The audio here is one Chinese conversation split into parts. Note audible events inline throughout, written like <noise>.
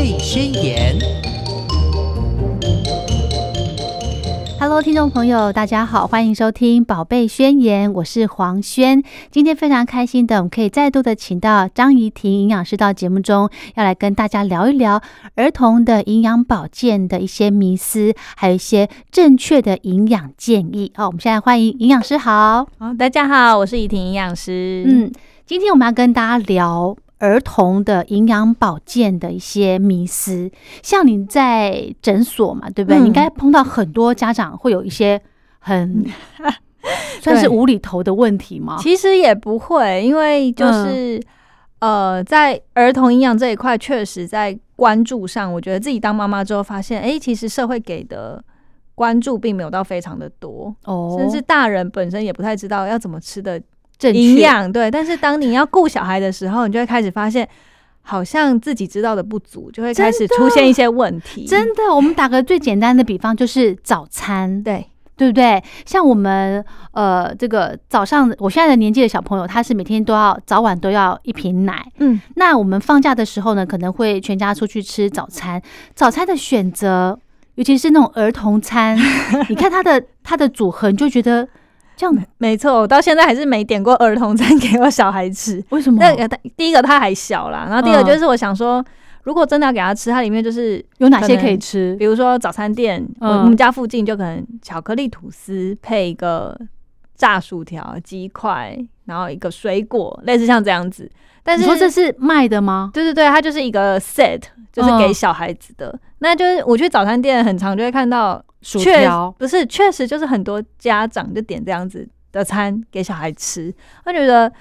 贝宣言》。Hello，听众朋友，大家好，欢迎收听《宝贝宣言》，我是黄轩。今天非常开心的，我们可以再度的请到张怡婷营养师到节目中，要来跟大家聊一聊儿童的营养保健的一些迷思，还有一些正确的营养建议。好，我们现在欢迎营养师，好，好，大家好，我是怡婷营养师。嗯，今天我们要跟大家聊。儿童的营养保健的一些迷思，像你在诊所嘛，对不对？你应该碰到很多家长会有一些很 <laughs> 算是无厘头的问题吗？其实也不会，因为就是呃，在儿童营养这一块，确实在关注上，我觉得自己当妈妈之后发现，哎，其实社会给的关注并没有到非常的多哦，甚至大人本身也不太知道要怎么吃的。营养对，但是当你要顾小孩的时候，你就会开始发现，好像自己知道的不足，就会开始出现一些问题。真的，我们打个最简单的比方，就是早餐，对对不对？像我们呃，这个早上，我现在的年纪的小朋友，他是每天都要早晚都要一瓶奶。嗯，那我们放假的时候呢，可能会全家出去吃早餐。早餐的选择，尤其是那种儿童餐，<laughs> 你看它的它的组合，你就觉得。这样没错，我到现在还是没点过儿童餐给我小孩吃。<laughs> 为什么？那他第一个他还小啦，然后第二个就是我想说，如果真的要给他吃，它里面就是有哪些可以吃？比如说早餐店，我们家附近就可能巧克力吐司配一个炸薯条、鸡块，然后一个水果，类似像这样子。但是说这是卖的吗？对对对，它就是一个 set，就是给小孩子的。那就是我去早餐店很常就会看到。薯条不是，确实就是很多家长就点这样子的餐给小孩吃，他觉得，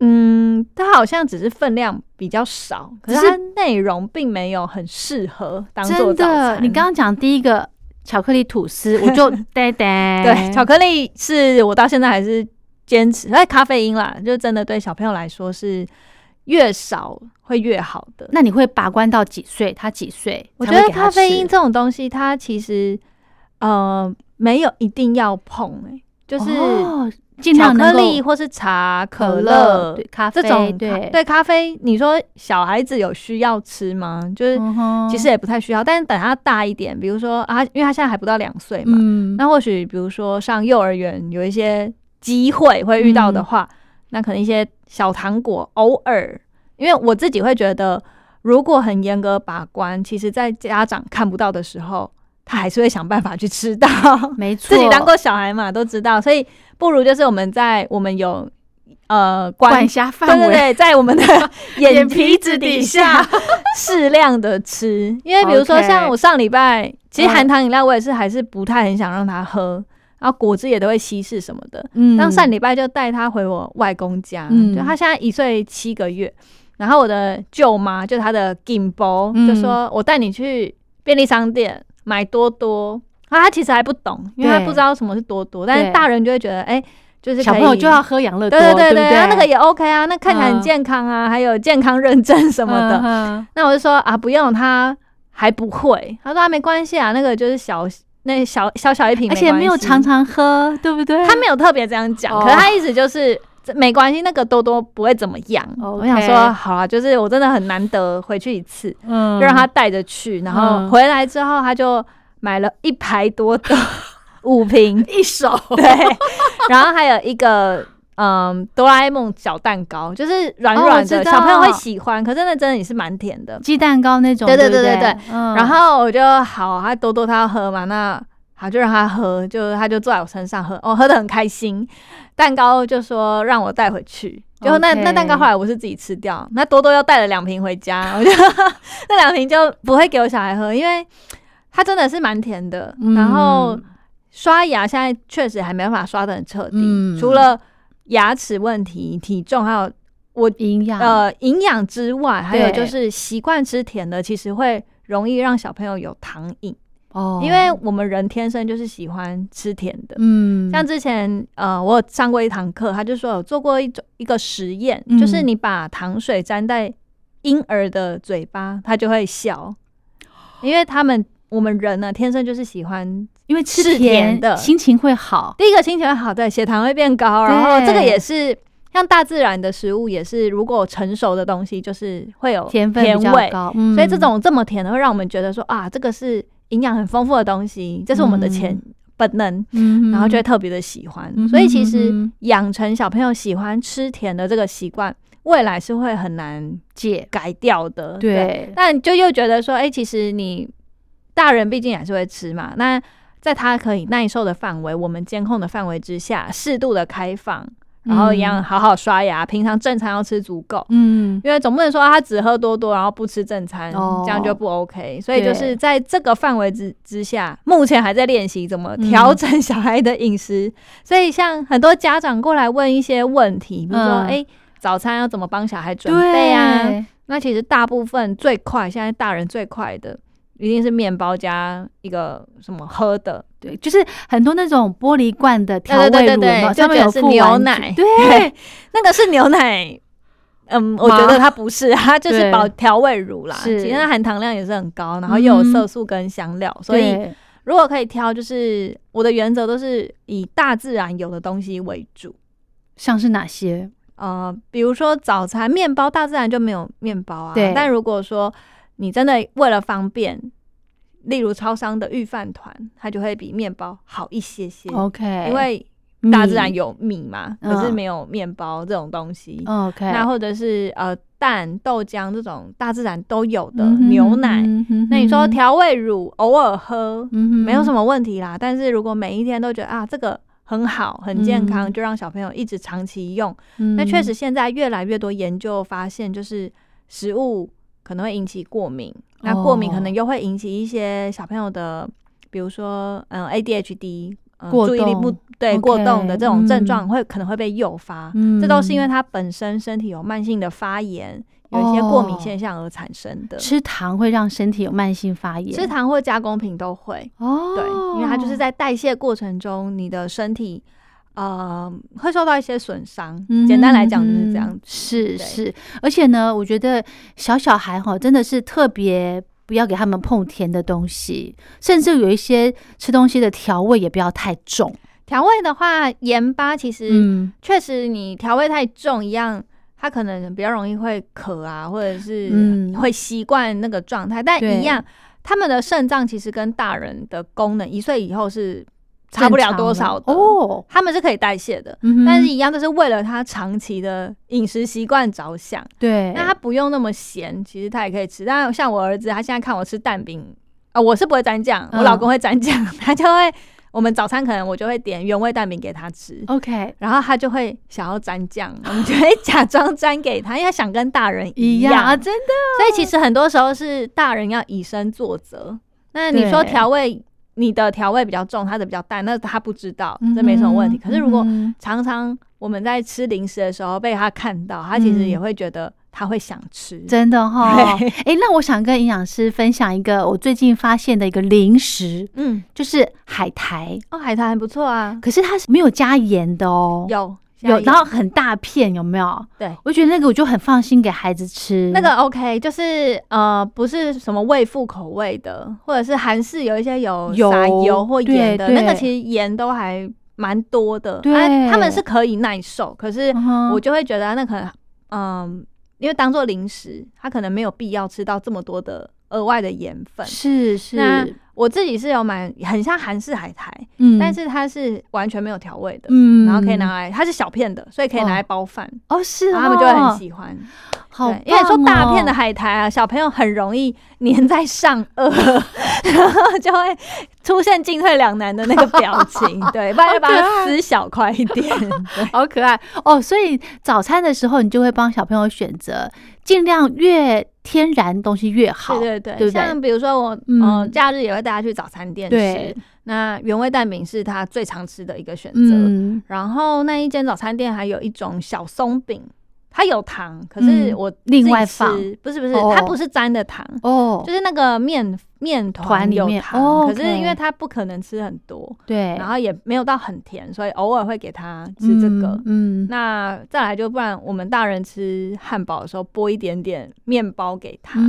嗯，它好像只是分量比较少，可是它内容并没有很适合当做早餐。你刚刚讲第一个巧克力吐司，<laughs> 我就呆呆。对，巧克力是我到现在还是坚持，因咖啡因啦，就真的对小朋友来说是越少。会越好的。那你会把关到几岁？他几岁？我觉得咖啡因这种东西，它其实。呃，没有一定要碰哎，就是巧克力或是茶、可乐、咖啡这种。对对，咖啡，你说小孩子有需要吃吗？就是其实也不太需要，但是等他大一点，比如说啊，因为他现在还不到两岁嘛，那或许比如说上幼儿园有一些机会会遇到的话，那可能一些小糖果偶尔，因为我自己会觉得，如果很严格把关，其实在家长看不到的时候。他还是会想办法去吃到，<laughs> 没错，自己当过小孩嘛，都知道，所以不如就是我们在我们有呃管辖范围，对对对，在我们的眼皮子底下 <laughs> <laughs> 适量的吃，因为比如说像我上礼拜，其实含糖饮料我也是还是不太很想让他喝，然后果汁也都会稀释什么的。嗯，当上礼拜就带他回我外公家，就他现在一岁七个月，然后我的舅妈就他的金包就说我带你去便利商店。买多多啊，他其实还不懂，因为他不知道什么是多多。但是大人就会觉得，哎，就是小朋友就要喝养乐多，对对对对，那个也 OK 啊，那看起来很健康啊，还有健康认证什么的。那我就说啊，不用，他还不会。他说啊，没关系啊，那个就是小那小小小一瓶，而且没有常常喝，对不对？他没有特别这样讲，可是他意思就是没关系，那个多多不会怎么样。我想说，好啊，就是我真的很难得回去一次，嗯，就让他带着去，然后回来之后他就。买了一排多的 <laughs> 五瓶 <laughs> 一手，对，然后还有一个嗯哆啦 A 梦小蛋糕，就是软软的，小朋友会喜欢。可是那真的也是蛮甜的，鸡蛋糕那种。对对对对对。然后我就好，他多多他要喝嘛，那好就让他喝，就他就坐在我身上喝，哦，喝的很开心。蛋糕就说让我带回去，就那那蛋糕后来我是自己吃掉，<laughs> 那多多又带了两瓶回家，我就那两瓶就不会给我小孩喝，因为。它真的是蛮甜的，然后刷牙现在确实还没办法刷的很彻底，除了牙齿问题、体重还有我营养。呃营养之外，还有就是习惯吃甜的，其实会容易让小朋友有糖瘾。哦。因为我们人天生就是喜欢吃甜的，嗯，像之前呃我上过一堂课，他就说有做过一种一个实验，就是你把糖水沾在婴儿的嘴巴，他就会笑，因为他们。我们人呢，天生就是喜欢，因为吃甜的，心情会好。第一个心情会好，对，血糖会变高，然后这个也是像大自然的食物也是，如果成熟的东西就是会有甜分比较味，高，嗯。所以这种这么甜的会让我们觉得说啊，这个是营养很丰富的东西，这是我们的潜本能，嗯然后就会特别的喜欢。嗯所以其实养成小朋友喜欢吃甜的这个习惯，未来是会很难解。改掉的。对。但就又觉得说，哎、其实你大人毕竟还是会吃嘛，那在他可以耐受的范围，我们监控的范围之下，适度的开放，然后一样好好刷牙，平常正餐要吃足够。嗯因为总不能说他只喝多多，然后不吃正餐，哦这样就不 OK。所以就是在这个范围之之下，目前还在练习怎么调整小孩的饮食。所以像很多家长过来问一些问题，比如说，嗯哎、早餐要怎么帮小孩准备啊？那其实大部分最快，现在大人最快的一定是面包加一个什么喝的，对，就是很多那种玻璃罐的调味乳，上面有是附牛奶对，<laughs> 那个是牛奶。嗯，我觉得它不是，<laughs> 它就是保调味乳啦。是其实它含糖量也是很高，然后又有色素跟香料，所以如果可以挑，就是我的原则都是以大自然有的东西为主。像是哪些？呃，比如说早餐面包，大自然就没有面包啊。对但如果说你真的为了方便，例如超商的预饭团，它就会比面包好一些些，OK，因为大自然有米嘛，嗯可是没有面包这种东西。OK，那或者是呃蛋、豆浆这种大自然都有的、嗯牛奶。嗯那你说调味乳偶尔喝，嗯没有什么问题啦。但是如果每一天都觉得啊这个很好、很健康，嗯就让小朋友一直长期用。嗯那确实现在越来越多研究发现，就是食物可能会引起过敏，那过敏可能又会引起一些小朋友的，比如说嗯 ADHD。嗯注意力不动对过动的这种症嗯。状会可能会被诱发，嗯。这都是因为他本身身体有慢性的发炎，有一些过敏哦现象而产生的。吃糖会让身体有慢性发炎，吃糖或加工品都会，哦，对，因为它就是在代谢过程中，你的身体呃会受到一些损伤。嗯简单来讲就是这样嗯子。是是，而且呢，我觉得小小孩哈真的是特别不要给他们碰甜的东西，甚至有一些吃东西的调味也不要太重。调味的话，盐巴其实嗯，确实你调味太重一样。他可能比较容易会渴啊，或者是嗯会习惯那个状态，但一样，他们的肾脏其实跟大人的功能一岁以后是差不了多少的，哦，他们是可以代谢的，嗯但是一样都是为了他长期的饮食习惯着想。对，那他不用那么咸，其实他也可以吃。但像我儿子，他现在看我吃蛋饼，啊、我是不会沾酱，嗯我老公会沾酱，<laughs> 他就会，我们早餐可能我就会点原味蛋饼给他吃。OK 然后他就会想要沾酱，我们就会假装沾给他，因为他想跟大人一样。样啊，真的所以其实很多时候是大人要以身作则。那你说调味，你的调味比较重，他的比较淡，那他不知道，嗯这没什么问题。可是如果嗯常常我们在吃零食的时候被他看到，他其实也会觉得他会想吃。真的哈，哦哎，那我想跟营养师分享一个我最近发现的一个零食，嗯，就是海苔，哦，海苔还不错啊，可是它是没有加盐的哦，有有，然后很大片，有没有？对。我觉得那个我就很放心给孩子吃。那个 OK，就是呃，不是什么味富口味的，或者是韩式有一些有油撒油或盐的，那个其实盐都还蛮多的。对啊他们是可以耐受，可是我就会觉得那可能嗯，因为当做零食，他可能没有必要吃到这么多的额外的盐分。是是，那我自己是有买，很像韩式海苔，嗯但是它是完全没有调味的，嗯然后可以拿来，它是小片的，所以可以拿来包饭，哦是哦，他们就会很喜欢。好对，因为说大片的哦海苔啊，小朋友很容易粘在上颚，<laughs> 然后就会出现进退两难的那个表情。<laughs> 对，不然就把它撕小块一点。<laughs> 好可爱哦。所以早餐的时候，你就会帮小朋友选择尽量越天然东西越好。对对对，对对像比如说我，嗯呃，假日也会带他去早餐店吃。那原味蛋饼是他最常吃的一个选择。嗯，然后那一间早餐店还有一种小松饼，它有糖，可是嗯。我另外吃放。不是不是，哦。它不是沾的糖，哦，就是那个面面团团有糖，哦可是因为它不可能吃很多，对，然后也没有到很甜，所以偶尔会给他吃这个。嗯，嗯。那再来就不然，我们大人吃汉堡的时候拨一点点面包给他，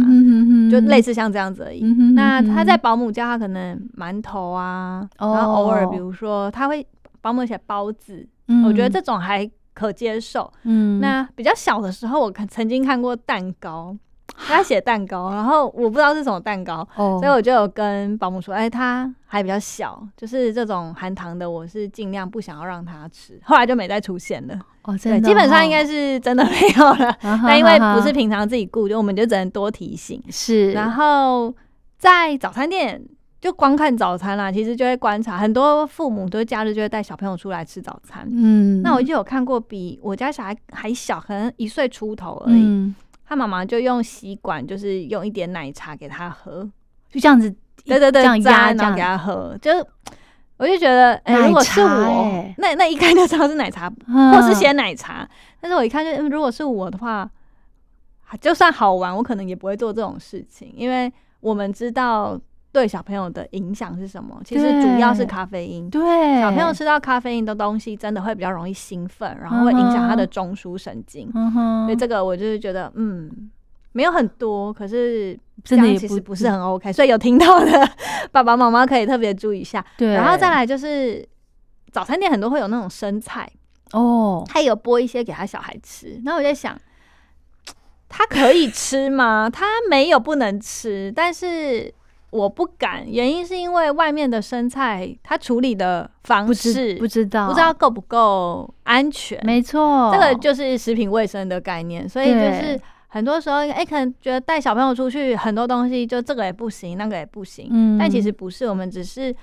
就类似像这样子而已。那他在保姆家，他可能馒头啊，哦然后偶尔比如说他会保姆写包子，哼我觉得这种还可接受。嗯，那比较小的时候，我看曾经看过蛋糕，<gasps> 他写蛋糕，然后我不知道是什么蛋糕，哦所以我就有跟保姆说，哎、他还比较小，就是这种含糖的，我是尽量不想要让他吃。后来就没再出现了，哦，对，真的基本上应该是，真的没有了。<laughs> 但但因为不是平常自己顾，就我们就只能多提醒。是，然后在早餐店就光看早餐啦，其实就会观察很多父母都假日就会带小朋友出来吃早餐。嗯，那我就有看过比我家小孩还小，可能一岁出头而已。嗯，他妈妈就用吸管，就是用一点奶茶给他喝，就这样子，对对对，这样压沾然后给，他喝，就是我就觉得，哎、奶如果是我，欸那那一看就知道是奶茶，<laughs> 或或是鲜奶茶。但是我一看就，嗯如果是我的话，就算好玩，我可能也不会做这种事情，因为我们知道对小朋友的影响是什么。其实主要是咖啡因，对小朋友吃到咖啡因的东西，真的会比较容易兴奋，然后会影响他的中枢神经。嗯哼，所以这个我就是觉得，嗯，没有很多，可是这样其实不是很 OK。所以有听到的爸爸妈妈可以特别注意一下。对，然后再来就是早餐店很多会有那种生菜，哦，他有剥一些给他小孩吃。然后我在想，他可以吃吗？他没有不能吃，但是。我不敢，原因是因为外面的生菜，它处理的方不式知不知道，不知道够不够安全。没错，这个就是食品卫生的概念，所以就是很多时候，哎、可能觉得带小朋友出去很多东西，就这个也不行，那个也不行，嗯，但其实不是，我们只是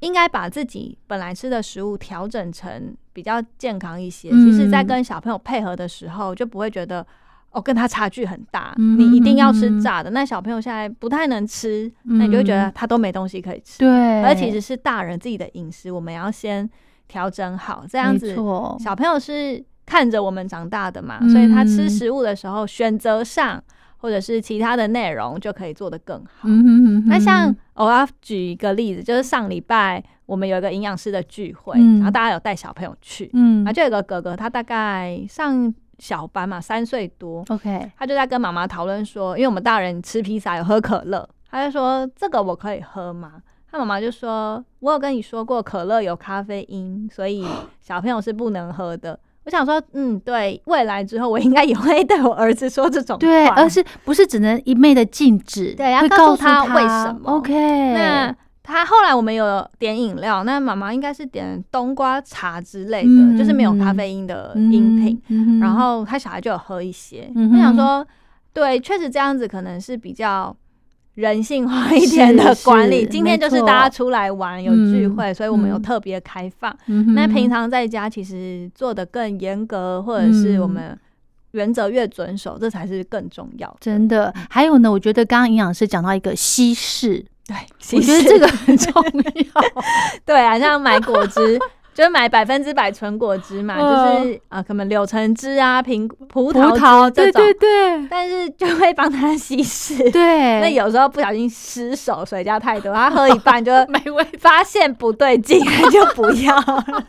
应该把自己本来吃的食物调整成比较健康一些。嗯其实，在跟小朋友配合的时候，就不会觉得。哦，跟他差距很大，嗯你一定要吃嗯炸的。那小朋友现在不太能吃，那你就会觉得他都没东西可以吃。对，而其实是大人自己的饮食，我们要先调整好，这样子错小朋友是看着我们长大的嘛，嗯所以他吃食物的时候，选择上或者是其他的内容就可以做得更好。嗯哼哼哼那像我要举一个例子，就是上礼拜我们有一个营养师的聚会，嗯然后大家有带小朋友去，嗯啊，就有个哥哥，他大概上小班嘛，三岁多，OK，他就在跟妈妈讨论说，因为我们大人吃披萨有喝可乐，他就说这个我可以喝吗？他妈妈就说，我有跟你说过可乐有咖啡因，所以小朋友是不能喝的。我想说，嗯，对，未来之后我应该也会对我儿子说这种话，对，而是不是只能一昧的禁止，对要会告诉他他为什么。OK，那他后来我们有点饮料，那妈妈应该是点冬瓜茶之类的，嗯就是没有咖啡因的饮品。嗯，然后他小孩就有喝一些，我想说，对，确实这样子可能是比较人性化一点的管理。是今天就是大家出来玩有聚嗯会，所以我们有嗯特别开放。嗯那平常在家其实做的更严格，或者是我嗯们原则越遵守，这才是更重要的。真的，还有呢，我觉得刚刚营养师讲到一个稀释，对，我觉得这个很重要。<laughs> 对啊，像买果汁。<laughs> 就是买百分之百纯果汁嘛，嗯就是啊，可能柳橙汁啊、苹葡葡萄汁这种，对对但是就会帮他稀释。对，那有时候不小心失手，水加太多，他喝一半就 <laughs> 没味发现不对劲，就不要了。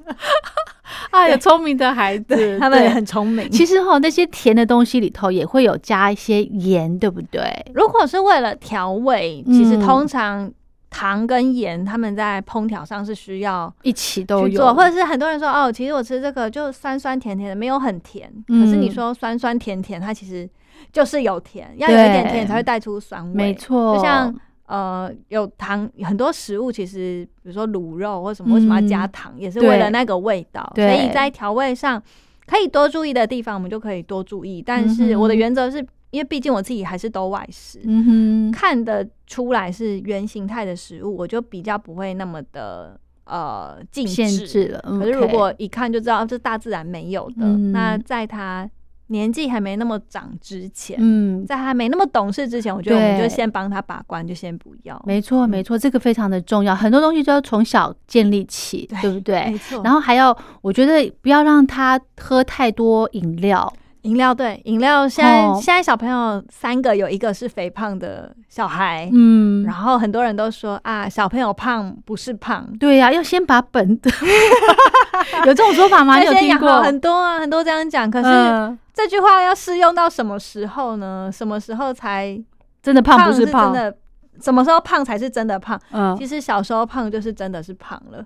<laughs> 啊，有聪明的孩子，<laughs> 他们也很聪明。其实哈，那些甜的东西里头也会有加一些盐，对不对？如果是为了调味，嗯其实通常糖跟盐他们在烹调上是需要一起都有，做，或者是很多人说哦，其实我吃这个就酸酸甜甜的，没有很甜。嗯可是你说酸酸甜甜，它其实就是有甜，要有一点甜才会带出酸味。没错，就像呃，有糖很多食物，其实比如说卤肉或什么，为什么要加糖，也是为了那个味道。所以在调味上可以多注意的地方，我们就可以多注意。但是我的原则是，因为毕竟我自己还是都外食，看得出来是原形态的食物，我就比较不会那么的呃禁限止。制了。可是如果一看就知道这大自然没有的，嗯那在他年纪还没那么长之前，嗯，在他没那么懂事之前，我觉得我们就先帮他把关，就先不要。没错没错，这个非常的重要，很多东西都要从小建立起，对对不对？没错。然后还要，我觉得不要让他喝太多饮料，饮料对饮料，现在、哦现在小朋友三个有一个是肥胖的小孩，嗯然，后很多人都说啊，小朋友胖不是胖，对呀、要先把本的，<laughs> 有这种说法吗？你有听过？很多啊，很多这样讲。可是、嗯这句话要适用到什么时候呢？什么时候才真的胖不是胖？真的？什么时候胖才是真的胖？嗯其实小时候胖就是真的是胖了。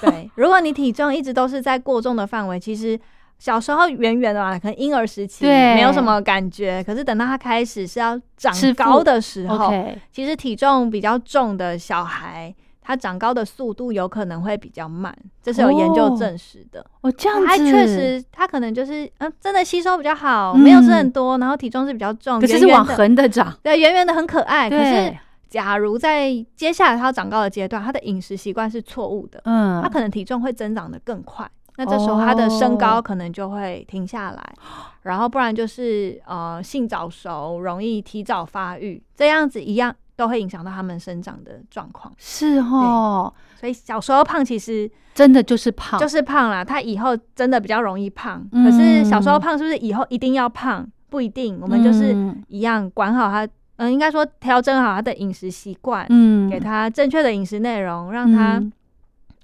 对，如果你体重一直都是在过重的范围，其实小时候圆圆的嘛，可能婴儿时期对。没有什么感觉，可是等到他开始是要长高的时候其实体重比较重的小孩，他长高的速度有可能会比较慢，这是有研究证实的。哦，这样子，他确，实，他可能就是嗯，真的吸收比较好，嗯。没有吃很多，然后体重是比较重，可是是往横的长，对，圆圆的很可爱。可是，假如在接下来他要长高的阶段，他的饮食习惯是错误的，嗯。他可能体重会增长的更快。那这时候他的身高可能就会停下来，然后不然就是呃性早熟，容易提早发育，这样子一样都会影响到他们生长的状况。是哦，所以小时候胖其实真的就是胖，就是胖啦，他以后真的比较容易胖。嗯可是小时候胖是不是以后一定要胖？不一定，我们就是嗯一样管好他，嗯、应该说调整好他的饮食习惯，嗯给他正确的饮食内容，让他、嗯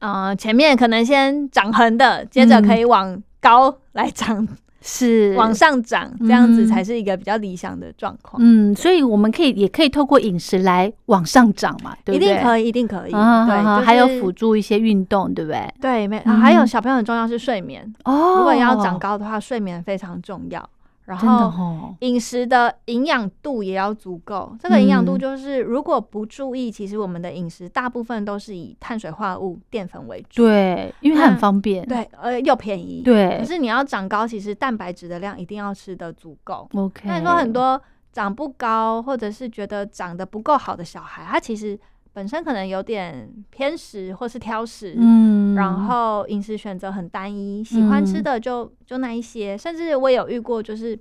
呃前面可能先长横的，接着可以往高来长，<laughs> 是往上涨，这样子嗯才是一个比较理想的状况。嗯，所以我们可以也可以透过饮食来往上涨嘛，对不对？一定可以，一定可以。啊对，就是啊还有辅助一些运动，对不对？对，没、嗯还有小朋友很重要是睡眠。哦，如果要长高的话，睡眠非常重要。然后哦，饮食的营养度也要足够。这个营养度嗯就是，如果不注意，其实我们的饮食大部分都是以碳水化合物、淀粉为主。对，因为它很方便，对，呃，又便宜。。对可是你要长高，其实蛋白质的量一定要吃的足够。，OK。那你说很多长不高，或者是觉得长得不够好的小孩，他其实本身可能有点偏食或是挑食，嗯，然后饮食选择很单一，喜欢吃嗯。的就就那一些，甚至我也有遇过，就是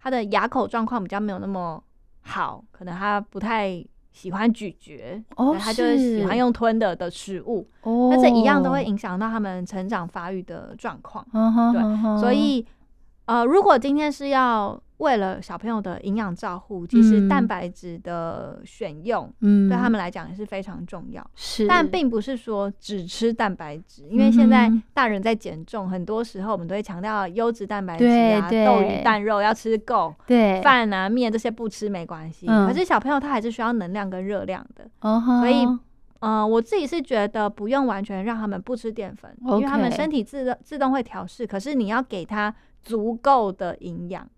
他的牙口状况比较没有那么好，可能他不太喜欢咀嚼，哦，他就是喜欢用吞的的食物，哦，那这一样都会影响到他们成长发育的状况。对所以，呃，如果今天是要为了小朋友的营养照护，其实嗯。蛋白质的选用、嗯，对他们来讲也是非常重要。是，但并不是说只吃蛋白质，因为现在大人在减重，很多时候我们都会强调优质蛋白质啊，豆鱼蛋肉要吃够，对，饭啊面这些不吃没关系。嗯。可是小朋友他还是需要能量跟热量的，嗯哼，所以呃，我自己是觉得不用完全让他们不吃淀粉，因为他们身体自动自动会调试，可是你要给他足够的营养，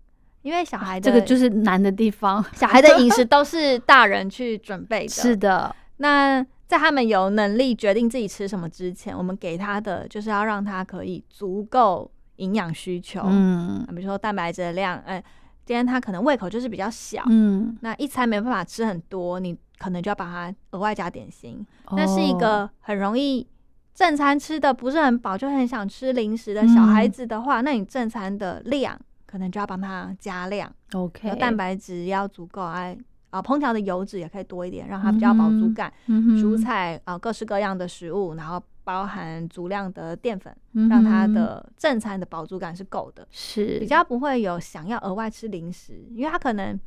因为小孩的这个就是难的地方，小孩的饮食 <laughs> 都是大人去准备的，是的，那在他们有能力决定自己吃什么之前，我们给他的就是要让他可以足够营养需求，嗯。啊比如说蛋白质的量，哎、今天他可能胃口就是比较小，嗯，那一餐没办法吃很多，你可能就要把它额外加点心。那是一哦个很容易正餐吃的不是很饱，就很想吃零食的小孩嗯。子的话，那你正餐的量可能就要帮他加量，OK，蛋白质要足够，哎。啊，烹调的油脂也可以多一点，让它比较饱足感。嗯蔬菜啊、各式各样的食物，然后包含足量的淀粉，嗯让它的正餐的饱足感是够的，是。比较不会有想要额外吃零食，因为他可能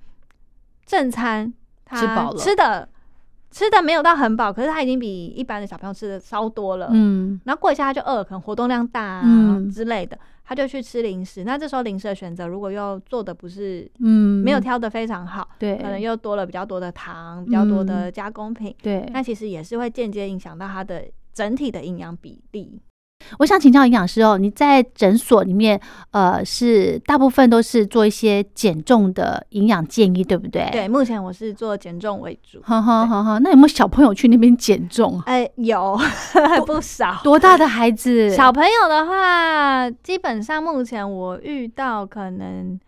正餐他吃饱了。吃的吃的没有到很饱，可是他已经比一般的小朋友吃的稍多了，嗯。然后过一下他就饿，可能活动量大啊、嗯。之类的，他就去吃零食。那这时候零食的选择如果又做的不是嗯，没有挑的非常好，对，可能又多了比较多的糖，比较多的加工品。对。那其实也是会间接影响到它的整体的营养比例。我想请教营养师哦，你在诊所里面，呃，是大部分都是做一些减重的营养建议，对不对？对，，目前我是做减重为主。哈哈哈哈。那有没有小朋友去那边减重啊？哎、有 <laughs> 不少。多大的孩子？小朋友的话，基本上目前我遇到可能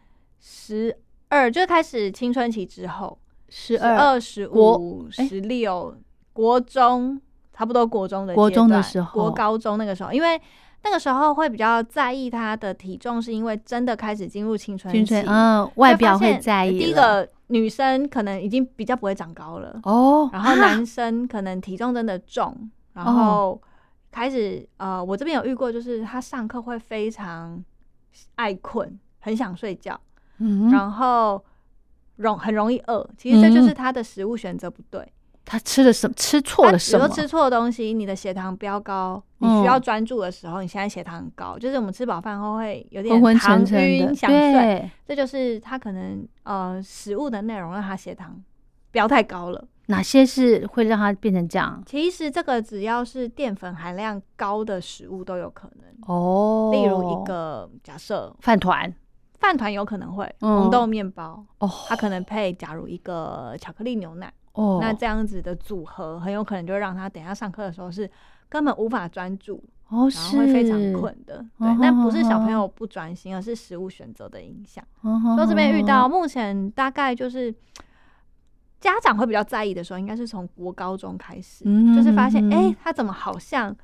十二，就开始青春期之后，十十二，二、十五、哎十六，国中差不多国中的国中的时候国高中那个时候，因为那个时候会比较在意他的体重，是因为真的开始进入青春期，青春，嗯，外表会在意。第一个女生可能已经比较不会长高了，哦，然后啊男生可能体重真的重，然哦后开始呃，我这边有遇过，就是他上课会非常爱困，很想睡觉，嗯，然后容很容易饿。其实这就是嗯他的食物选择不对，他吃了什么？吃错他了什么？比如说吃错的东西，你的血糖飙高，你需要专注的时候，你现在血糖很高，就是我们吃饱饭后会有点昏昏沉沉想睡，对，这就是他可能呃食物的内容让他血糖飙太高了。哪些是会让它变成这样？其实这个只要是淀粉含量高的食物都有可能哦。例如一个假设饭团，饭团有可能会红豆面包哦，它可能配假如一个巧克力牛奶哦，那这样子的组合很有可能就让他等下上课的时候是根本无法专注哦，然后会非常困的。对，那不是小朋友不专心，而是食物选择的影响。说这边遇到目前大概就是。家长会比较在意的时候，应该是从国高中开始，就是发现，哎，他怎么好像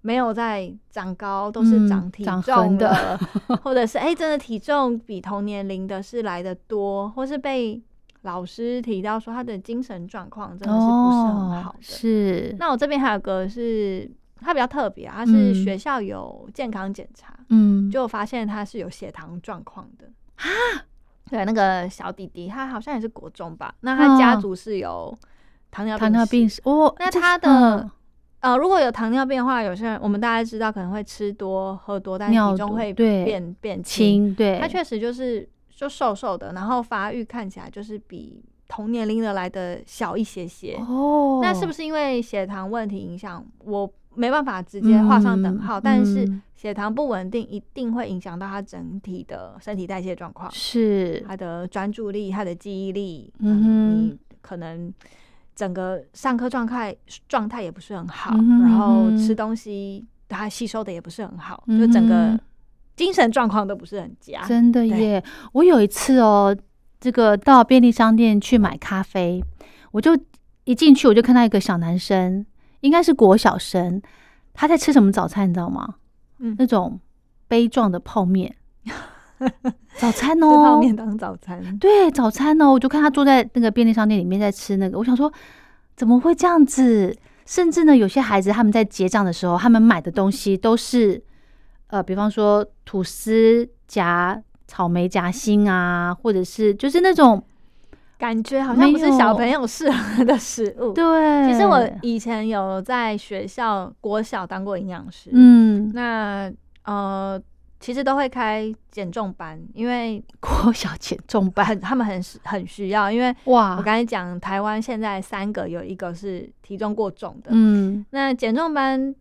没有在长高，都是长体重的，<laughs> 或者是哎，真的体重比同年龄的是来的多，或是被老师提到说他的精神状况真的是不是很好的。是。那我这边还有个是，他比较特别，他是学校有健康检查，嗯，就发现他是有血糖状况的啊。对，那个小弟弟，他好像也是国中吧？那他家族是有糖尿病糖尿病史哦。那他的呃，如果有糖尿病的话，有些人我们大家知道可能会吃多喝多，但是体重会变变轻。对，他确实就是就瘦瘦的，然后发育看起来就是比同年龄的来的小一些些。哦，那是不是因为血糖问题影响？我没办法直接画上等号，但是。血糖不稳定一定会影响到他整体的身体代谢状况，是他的专注力、他的记忆力，嗯，你可能整个上课状态状态也不是很好，然后吃东西他吸收的也不是很好，就整个精神状况都不是很佳。真的耶！我有一次哦，这个到便利商店去买咖啡，我就一进去我就看到一个小男生，应该是国小生，他在吃什么早餐，你知道吗？嗯那种杯状的泡面，<laughs> 早餐哦，泡面当早餐，对，早餐哦，我就看他坐在那个便利商店里面在吃那个，我想说怎么会这样子？甚至呢，有些孩子他们在结账的时候，他们买的东西都是呃，比方说吐司夹草莓夹心啊，或者是就是那种。感觉好像不是小朋友适合的食物。对，其实我以前有在学校国小当过营养师。嗯，那呃，其实都会开减重班，因为 <laughs> 国小减重班他们很很需要。因为哇，我刚才讲台湾现在三个有一个是体重过重的。嗯，那减重班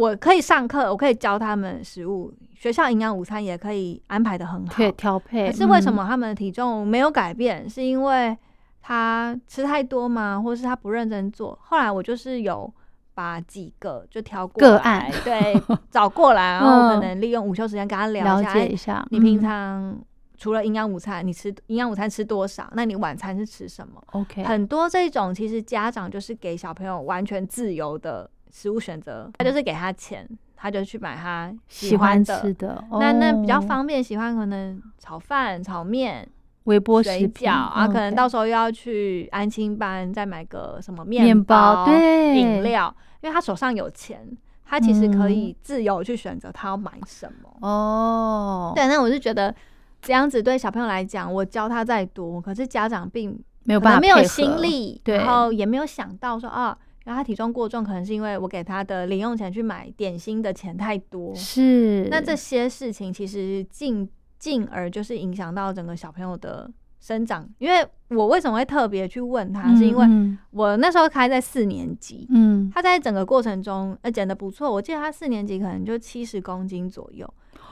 我可以上课，我可以教他们食物。学校营养午餐也可以安排的很好，可以调配。可是为什么他们的体重没有改变？是因为他吃太多吗？或是他不认真做？后来我就是有把几个就挑过个案，对，找过来，然后 <laughs> 可能利用午休时间跟他聊一下，你平常除了营养午餐，你吃营养午餐吃多少？那你晚餐是吃什么？OK，很多这种其实家长就是给小朋友完全自由的食物选择，他就是给他钱。他就去买他喜欢吃的，那那比较方便，喜欢可能炒饭、炒面、微波水饺啊，可能到时候又要去安亲班再买个什么面包、对饮料，因为他手上有钱，他其实可以自由去选择他要买什么。哦，对，那我是觉得这样子对小朋友来讲，我教他再多，可是家长并没有办法，没有心力，然后也没有想到说啊。然后他体重过重，可能是因为我给他的零用钱去买点心的钱太多。是，那这些事情其实进进而就是影响到整个小朋友的生长。因为我为什么会特别去问他，是因为我那时候开在四年级，嗯，他在整个过程中呃减的不错，我记得他四年级可能就七十公斤左右。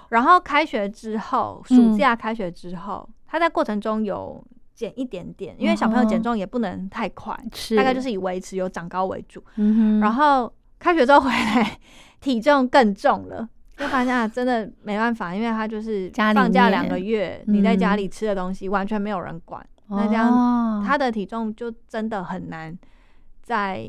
然后开学之后，暑假开学之后，他在过程中有。减一点点，因为小朋友减重也不能太快，大概就是以维持有长高为主。然后开学之后回来，体重更重了，就发现啊，真的没办法，因为他就是放假两个月，你在家里吃的东西完全没有人管，那这样他的体重就真的很难在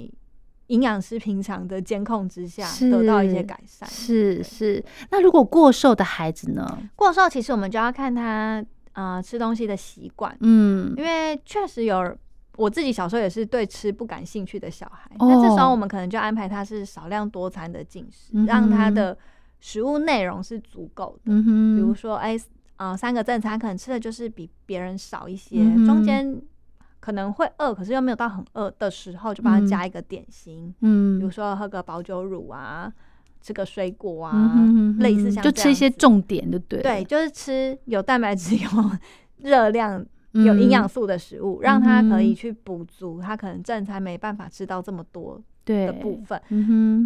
营养师平常的监控之下得到一些改善。是是，那如果过瘦的孩子呢？过瘦其实我们就要看他。啊，吃东西的习惯，嗯，因为确实有我自己小时候也是对吃不感兴趣的小孩，那这时候我们可能就安排他是少量多餐的进食，让他的食物内容是足够的。嗯比如说，哎，啊，三个正餐可能吃的就是比别人少一些，中间可能会饿，可是又没有到很饿的时候，就帮他加一个点心，嗯，比如说喝个保酒乳啊。吃个水果啊，类似像就吃一些重点，对不对？对，就是吃有蛋白质、有热量有营养素的食物，让他可以去补足他可能正餐没办法吃到这么多的部分。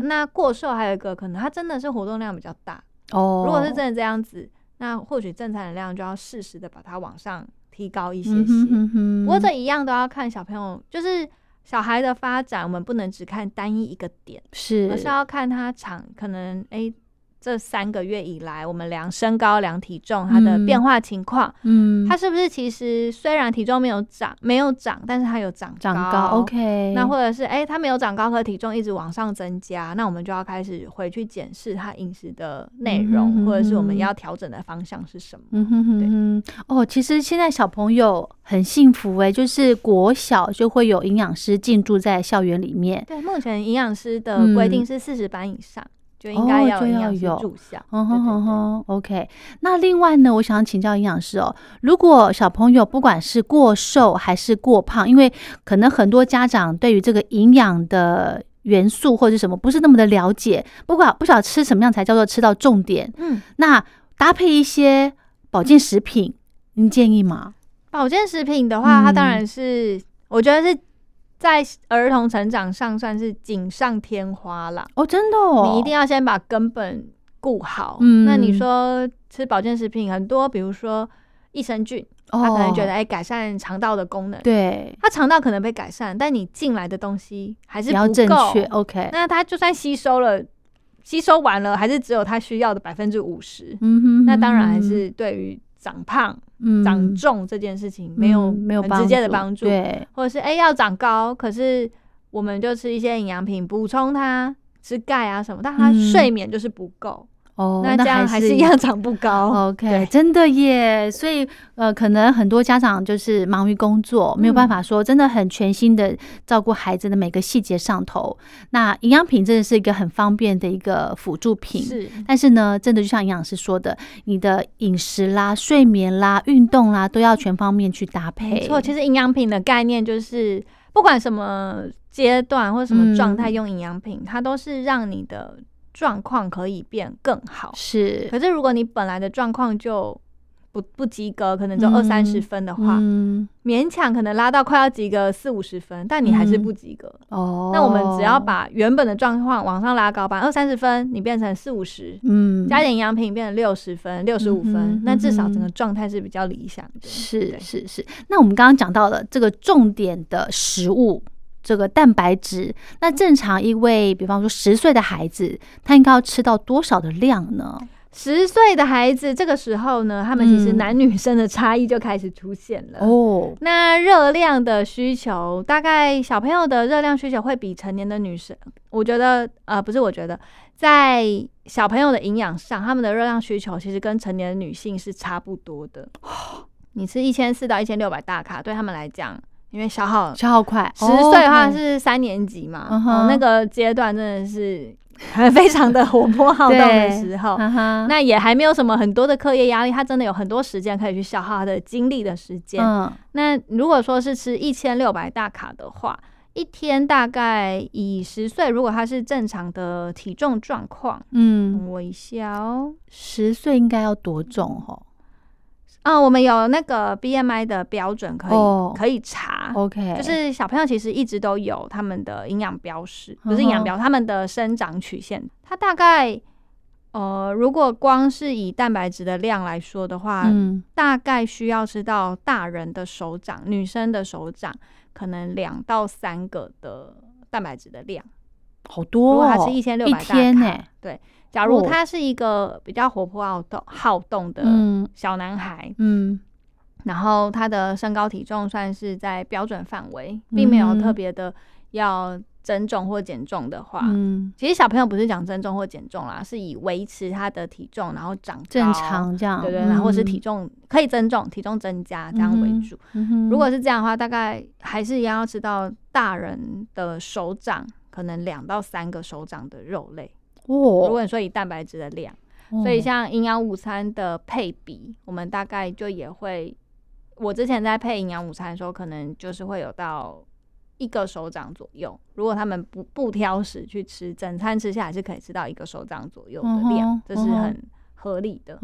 那过瘦还有一个可能，他真的是活动量比较大。哦，如果是真的这样子，那或许正餐的量就要适时的把它往上提高一些些。嗯哼。不过这一样都要看小朋友，就是小孩的发展，我们不能只看单一一个点，是而是要看他长可能诶。这三个月以来，我们量身高、量体重，它的变化情况，嗯，它是不是其实虽然体重没有长，没有长，但是它有长长高，OK。那或者是哎，它没有长高，和体重一直往上增加，那我们就要开始回去检视它饮食的内容，或者是我们要调整的方向是什么？嗯哼哼哼。哦，其实现在小朋友很幸福哎，就是国小就会有营养师进驻在校园里面。对，目前营养师的规定是四十班以上。就应该要要有嗯哼哼哼，OK。那另外呢，我想请教营养师哦，如果小朋友不管是过瘦还是过胖，因为可能很多家长对于这个营养的元素或者什么不是那么的了解，不管不晓得吃什么样才叫做吃到重点，嗯，那搭配一些保健食品，您建议吗？保健食品的话，它当然是我觉得是。在儿童成长上算是锦上添花啦。哦，真的哦，你一定要先把根本顾好。嗯，那你说吃保健食品很多，比如说益生菌，他可能觉得哎改善肠道的功能，对，他肠道可能被改善，但你进来的东西还是不正确。OK，那他就算吸收了，吸收完了，还是只有他需要的百分之五十。嗯哼，那当然还是对于。长胖、嗯。长重这件事情没有没有直接的帮助，对，或者是哎要长高，可是我们就吃一些营养品补充它，吃钙啊什么，但它睡眠就是不够。哦，那这样还是一样长不高。<laughs> OK，真的耶。所以呃，可能很多家长就是忙于工作，没有办法说真的很全心的照顾孩子的每个细节上头。那营养品真的是一个很方便的一个辅助品。是，但是呢，真的就像营养师说的，你的饮食啦、睡眠啦、运动啦，都要全方面去搭配。没错，其实营养品的概念就是不管什么阶段或者什么状态用营养品，它都是让你的。状况可以变更好，是。可是如果你本来的状况就不不及格，可能就二三十分的话，勉强可能拉到快要及格四五十分，但你还是不及格。哦。那我们只要把原本的状况往上拉高，把二三十分你变成四五十，嗯，加点营养品变成六十分、六十五分，那至少整个状态是比较理想的。是是是。那我们刚刚讲到了这个重点的食物。这个蛋白质，那正常一位，比方说十岁的孩子，他应该要吃到多少的量呢？十岁的孩子这个时候呢，他们其实男女生的差异就开始出现了哦。那热量的需求，大概小朋友的热量需求会比成年的女生，我觉得呃不是，我觉得在小朋友的营养上，他们的热量需求其实跟成年的女性是差不多的。<gasps> 你吃一千四到一千六百大卡，对他们来讲。因为消耗消耗快，十岁的话是三年级嘛，那个阶段真的是 <laughs> 非常的活泼好动的时候，那也还没有什么很多的课业压力，他真的有很多时间可以去消耗他的精力的时间。那如果说是吃一千六百大卡的话，一天大概以十岁，如果他是正常的体重状况，嗯，我一下哦，十岁应该要多重哦？啊，我们有那个 BMI 的标准可以可以查，OK，就是小朋友其实一直都有他们的营养标识，不是营养标，他们的生长曲线，它大概呃，如果光是以蛋白质的量来说的话，嗯，大概需要吃到大人的手掌，女生的手掌可能两到三个的蛋白质的量，好多，如果它是一千六百大卡，对。假如他是一个比较活泼好动好动的小男孩，嗯，然后他的身高体重算是在标准范围，并没有特别的要增重或减重的话，嗯，其实小朋友不是讲增重或减重啦，是以维持他的体重，然后长正常这样，对对，然后是体重可以增重，体重增加这样为主。如果是这样的话，大概还是要吃到大人的手掌，可能两到三个手掌的肉类。如果你说以蛋白质的量，所以像营养午餐的配比，我们大概就也会，我之前在配营养午餐的时候，可能就是会有到一个手掌左右。如果他们不不挑食去吃，整餐吃下来是可以吃到一个手掌左右的量，这是很合理的。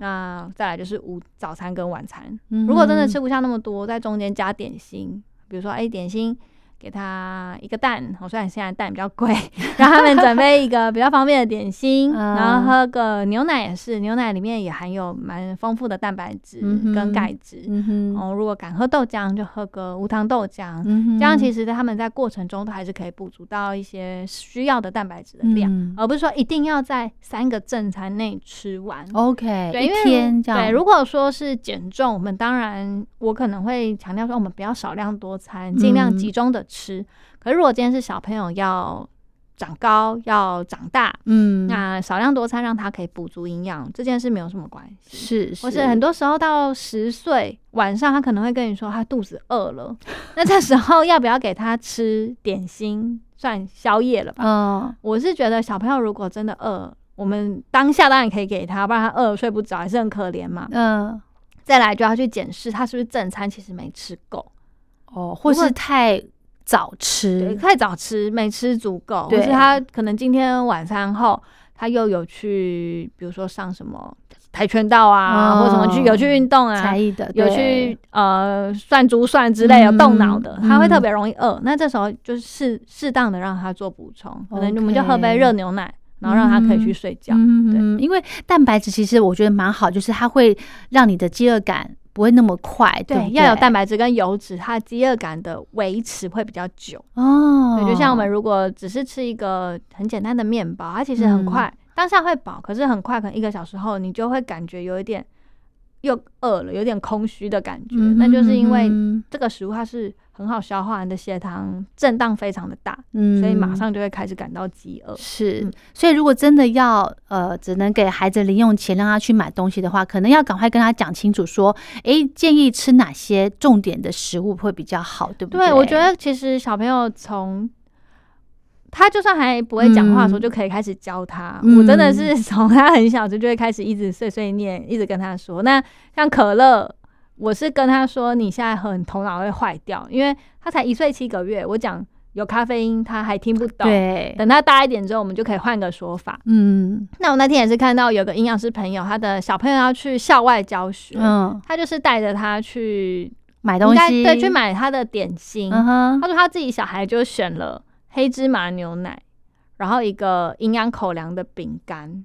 那再来就是午早餐跟晚餐，嗯如果真的吃不下那么多，在中间加点心，比如说哎、点心。给他一个蛋，我虽然现在蛋比较贵，<laughs> 让他们准备一个比较方便的点心，嗯。然后喝个牛奶也是，牛奶里面也含有蛮丰富的蛋白质跟钙质。嗯哼，哦，如果敢喝豆浆，就喝个无糖豆浆，嗯哼，这样其实他们在过程中都还是可以补足到一些需要的蛋白质的量，嗯。而不是说一定要在三个正餐内吃完。OK，对，因为一天这样，对，如果说是减重，我们当然我可能会强调说，我们不要少量多餐，尽量嗯。集中的吃。可是如果今天是小朋友要长高、要长大，嗯，那少量多餐让他可以补足营养，这件事没有什么关系。是或是很多时候到十岁晚上，他可能会跟你说他肚子饿了，<laughs> 那这时候要不要给他吃点心，算宵夜了吧？嗯我是觉得小朋友如果真的饿，我们当下当然可以给他，不然他饿了睡不着，还是很可怜嘛。嗯再来就要去检视他是不是正餐其实没吃够，哦，或是太早对，吃，太早吃没吃足够，或是他可能今天晚餐后他又有去，比如说上什么跆拳道啊，哦。或什么去有去运动啊才，艺的，有去呃算珠算之类的嗯动脑的，他会嗯特别容易饿。那这时候就是适适当的让他做补充，可能我们就喝杯热牛奶，然后让他可以去睡觉。嗯，因为蛋白质其实我觉得蛮好，就是它会让你的饥饿感不会那么快，对对，不对，要有蛋白质跟油脂，它的饥饿感的维持会比较久。哦，对，就像我们如果只是吃一个很简单的面包，它其实很快，嗯当下会饱，可是很快，可能一个小时后，你就会感觉有一点又饿了，有点空虚的感觉。嗯哼，那就是因为嗯这个食物它是很好消化，你的血糖震荡非常的大，嗯所以马上就会开始感到饥饿。是嗯，所以如果真的要呃，只能给孩子零用钱让他去买东西的话，可能要赶快跟他讲清楚，说，诶，建议吃哪些重点的食物会比较好，对不对，对？我觉得其实小朋友从他就算还不会讲话的时候，嗯就可以开始教他。嗯我真的是 <laughs> 从他很小就就会开始一直碎碎念，一直跟他说。那像可乐，我是跟他说，你现在很，头脑会坏掉，因为他才一岁七个月，我讲有咖啡因，他还听不懂。对，等他大一点之后，我们就可以换个说法。嗯那我那天也是看到有个营养师朋友，他的小朋友要去校外教学，嗯，他就是带着他去买东西，对，去，买他的点心。嗯哼，他说他自己小孩就选了黑芝麻牛奶，然后一个营养口粮的饼干，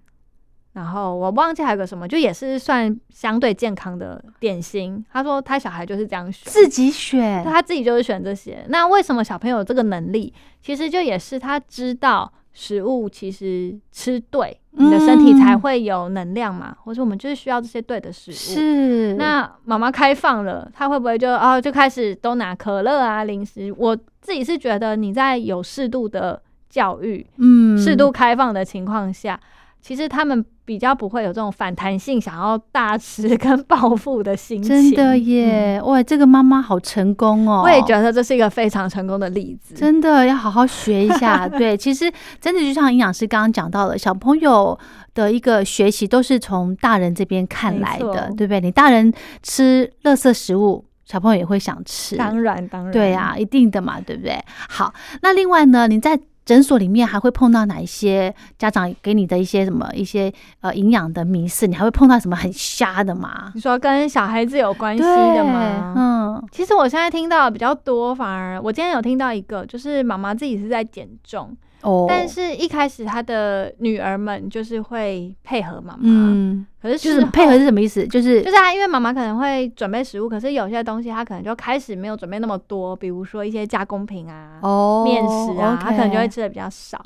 然后我忘记还有个什么，就也是算相对健康的点心。他说他小孩就是这样选，自己选对，他自己就是选这些。那为什么小朋友有这个能力？其实就也是他知道食物其实吃对，你的身体才嗯会有能量嘛，或者我们就是需要这些对的食物。是那妈妈开放了，他会不会就哦就开始都拿可乐啊零食？我自己是觉得你在有适度的教育、嗯适度开放的情况下，其实他们比较不会有这种反弹性想要大吃跟暴富的心情。真的耶，哇，这个妈妈好成功哦，嗯我也觉得这是一个非常成功的例子。真的要好好学一下。<laughs> 对，其实真的就像营养师刚刚讲到的，小朋友的一个学习都是从大人这边看来的，对不对？你大人吃垃圾食物，小朋友也会想吃，当然，当然，对啊，一定的嘛，对不对？好，那另外呢，你在诊所里面还会碰到哪一些家长给你的一些什么一些呃营养的迷思？你还会碰到什么很瞎的吗？你说跟小孩子有关系的吗？嗯其实我现在听到比较多，反而我今天有听到一个，就是妈妈自己是在减重，哦，但是一开始他的女儿们就是会配合妈妈，嗯，可是就是配合是什么意思？就是就是他因为妈妈可能会准备食物，可是有些东西他可能就开始没有准备那么多，比如说一些加工品啊、哦面食啊，他可能就会吃的比较少。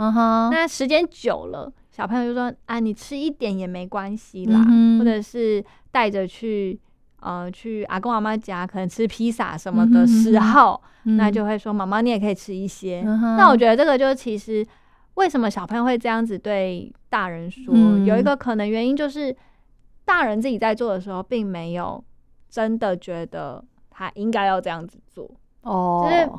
那时间久了，小朋友就说啊，你吃一点也没关系啦，嗯或者是带着去呃去阿公阿妈家，可能吃披萨什么的时候，那嗯就会说妈妈你也可以吃一些。嗯那我觉得这个就其实为什么小朋友会这样子对大人说，嗯有一个可能原因就是大人自己在做的时候，并没有真的觉得他应该要这样子做。哦，就是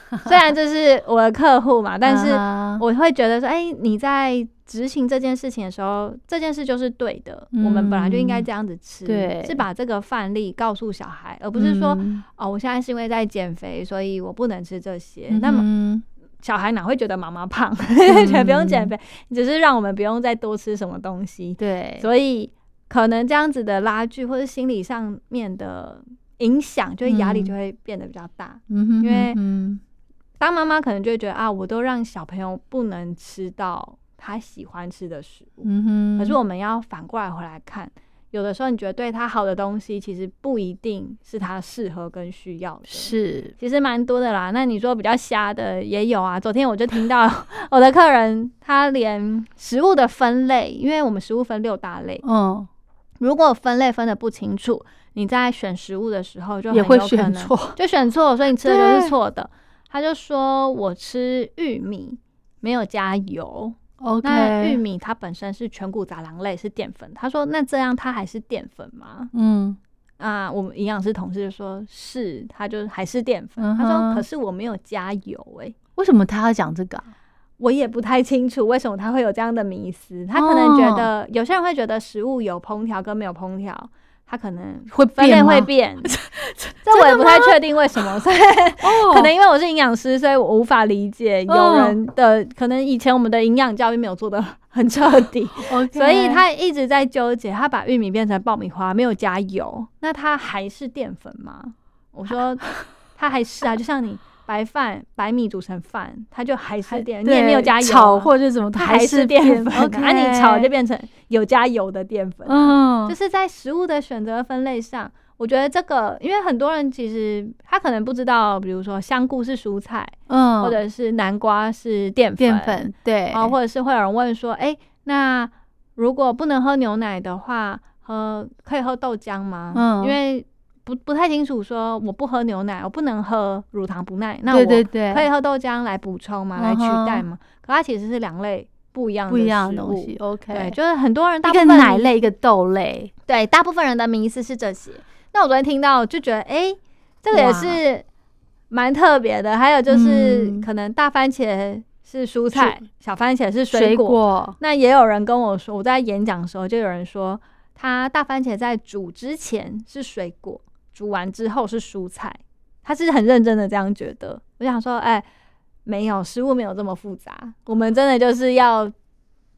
<laughs> 虽然这是我的客户嘛，但是我会觉得说，哎、你在执行这件事情的时候，这件事就是对的，我们本来就应该这样子吃，嗯对。是把这个范例告诉小孩，而不是说、嗯。哦，我现在是因为在减肥，所以我不能吃这些。那么么小孩哪会觉得妈妈胖，<laughs> 觉得不用减肥，只是让我们不用再多吃什么东西。对，所以可能这样子的拉锯或者心理上面的影响，就压力就会变得比较大。嗯哼，因为嗯当妈妈可能就会觉得啊，我都让小朋友不能吃到他喜欢吃的食物，嗯哼，可是我们要反过来回来看，有的时候你觉得对他好的东西，其实不一定是他适合跟需要的。是其实蛮多的啦。那你说比较瞎的也有啊。昨天我就听到 <laughs> 我的客人，他连食物的分类，因为我们食物分六大类，嗯如果分类分的不清楚，你在选食物的时候就很也会有可能选错，<laughs> 就选错，所以你吃的就是错的。他就说我吃玉米没有加油，OK，那玉米它本身是全谷杂粮类，是淀粉。他说那这样它还是淀粉吗？嗯啊，我们营养师同事就说是，它就还是淀粉。他说可是我没有加油、欸，为什么他要讲这个啊？我也不太清楚为什么他会有这样的迷思。他可能觉得、有些人会觉得食物有烹调跟没有烹调，他可能会分类变吗？会变。<laughs> 这我也不太确定为什么，<laughs> 所以哦。可能因为我是营养师，所以我无法理解有哦人的、可能以前我们的营养教育没有做的很彻底 <laughs> 所以他一直在纠结，他把玉米变成爆米花，没有加油，那它还是淀粉吗？我说它还是啊，就像你白饭白米煮成饭，它就还是淀，你也没有加油、啊，炒或者怎么，它还是淀粉，OK，啊，你炒就变成有加油的淀粉，嗯，就是在食物的选择分类上。我觉得这个，因为很多人其实他可能不知道，比如说香菇是蔬菜，嗯。或者是南瓜是淀粉，淀粉对啊，或者是会有人问说，哎、那如果不能喝牛奶的话，喝可以喝豆浆吗？嗯。因为不不太清楚，说我不喝牛奶，我不能喝乳糖不耐，那我对对，可以喝豆浆来补充吗？来取代吗？可它其实是两类不一样不一样的东西。OK，对，就是很多人大一个部分奶类，一个豆类，对，大部分人的迷思是这些。那我昨天听到就觉得，哎、这个也是蛮特别的。还有就是，嗯可能大番茄是蔬菜，小番茄是水。果，那也有人跟我说，我在演讲的时候就有人说，他大番茄在煮之前是水果，煮完之后是蔬菜。他是很认真的这样觉得。我想说，哎、没有，食物没有这么复杂。我们真的就是要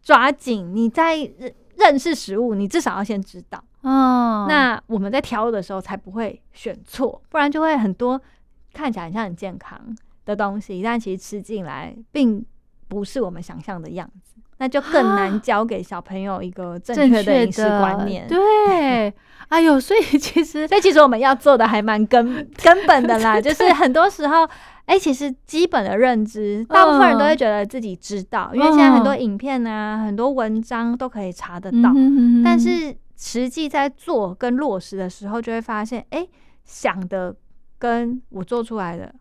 抓紧你在认认识食物，你至少要先知道。嗯，那我们在挑的时候才不会选错，不然就会很多看起来很像很健康的东西，但其实吃进来并不是我们想象的样子，那就更难教给小朋友一个正正确的饮食观念。对，<laughs> 哎呦，<laughs> 所以其实所以其实我们要做的还蛮根 <laughs> 根本的啦，就是很多时候，哎、其实基本的认知，大部分人都会觉得自己知道，因为现在很多影片啊、很多文章都可以查得到，嗯但是实际在做跟落实的时候，就会发现，哎、想的跟我做出来的，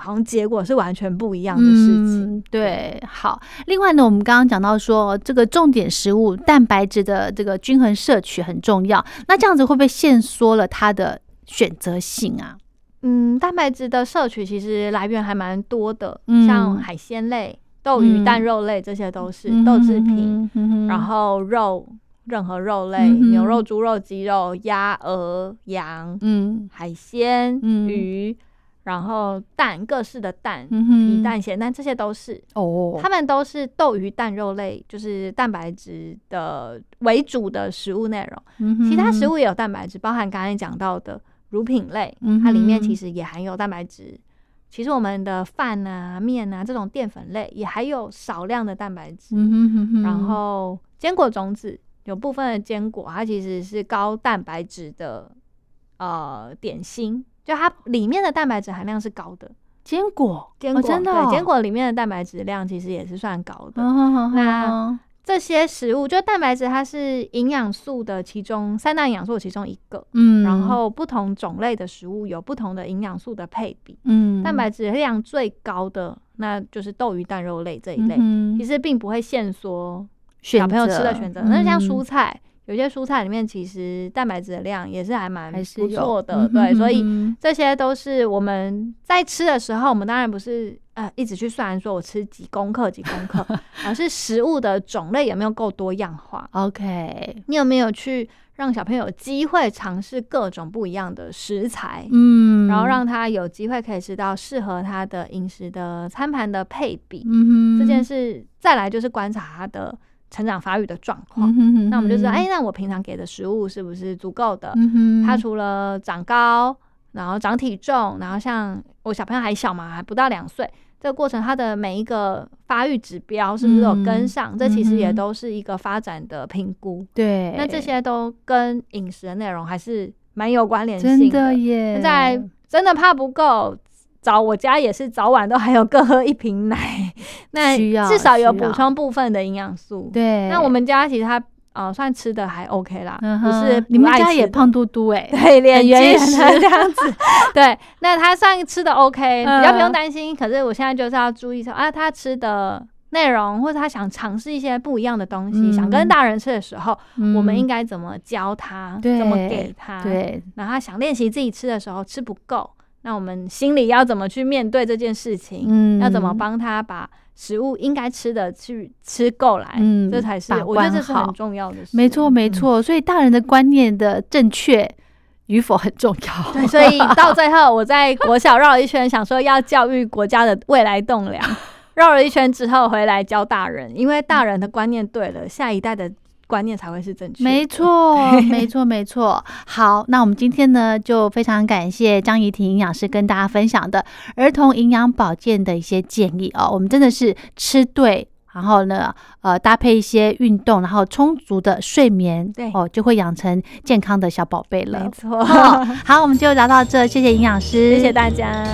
好像结果是完全不一样的事情。嗯，对，好。另外呢，我们刚刚讲到说，这个重点食物蛋白质的这个均衡摄取很重要。那这样子会不会限缩了它的选择性啊？嗯，蛋白质的摄取其实来源还蛮多的，嗯像海鲜类、豆鱼、嗯蛋肉类这些都是、嗯豆制品，嗯然后肉，任何肉类，牛肉、猪肉、鸡肉、鸭、鹅、羊、嗯海鲜、嗯鱼，然后蛋，各式的蛋，皮蛋、咸蛋，这些都是。哦，它们都是豆鱼蛋肉类，就是蛋白质的为主的食物内容。嗯其他食物物也有蛋白质，包含刚才讲到的乳品类，嗯它里面其实也含有蛋白质。其实我们的饭啊、面啊这种淀粉类也含有少量的蛋白质。然后坚果种子有部分的坚果，它其实是高蛋白质的呃点心，就它里面的蛋白质含量是高的。坚果，坚果、哦真的哦对坚果里面的蛋白质量其实也是算高的。嗯那这些食物，就蛋白质，它是营养素的其中三大营养素的其中一个。嗯，然后不同种类的食物有不同的营养素的配比，嗯蛋白质量最高的那就是豆鱼蛋肉类这一类，嗯其实并不会限缩小朋友吃的选择。那像嗯蔬菜，有些蔬菜里面其实蛋白质的量也是还蛮不错的，嗯对，所以哼这些都是我们在吃的时候，我们当然不是呃一直去算说我吃几公克几公克，<laughs> 而是食物的种类有没有够多样化。OK，你有没有去让小朋友有机会尝试各种不一样的食材，嗯，然后让他有机会可以吃到适合他的饮食的餐盘的配比。嗯哼这件事，再来就是观察他的成长发育的状况。那我们就知道，哼哎，那我平常给的食物是不是足够的？他除了长高，然后长体重，然后像我小朋友还小嘛，还不到两岁，这个过程他的每一个发育指标是不是有跟上？这其实也都是一个发展的评估。对，那这些都跟饮食的内容还是蛮有关联真性的耶，现在真的怕不够。早我家也是早晚都还有各喝一瓶奶，那至少有补充部分的营养素。对，那我们家其实他呃算吃的还 OK 啦，嗯不是哼你们家也胖嘟嘟哎，<laughs> 对，脸圆圆的这样子。<laughs> 对，那他算吃的 OK，比较不用嗯担心。可是我现在就是要注意说啊，他吃的内容，或者他想尝试一些不一样的东西，想跟嗯大人吃的时候，我们应该该怎么教他，怎么给他？，对然后他想练习自己吃的时候吃不够，那我们心里要怎么去面对这件事情？嗯要怎么帮他把食物应该吃的去吃够来？嗯这才是把我觉得这是很重要的事。没错没嗯错，所以大人的观念的正确与否很重要。对，所以到最后，我在国小绕了一圈，想说要教育国家的未来栋梁，<laughs> 绕了一圈之后回来教大人，因为大人的观念对了，下一代的观念才会是正确的。没错，没错，没错。好，那我们今天呢，就非常感谢张怡婷营养师跟大家分享的儿童营养保健的一些建议哦。我们真的是吃对，然后呢，呃，搭配一些运动，然后充足的睡眠，对哦，就会养成健康的小宝贝了没。错，哦好，我们就聊到这，谢谢营养师，谢谢大家。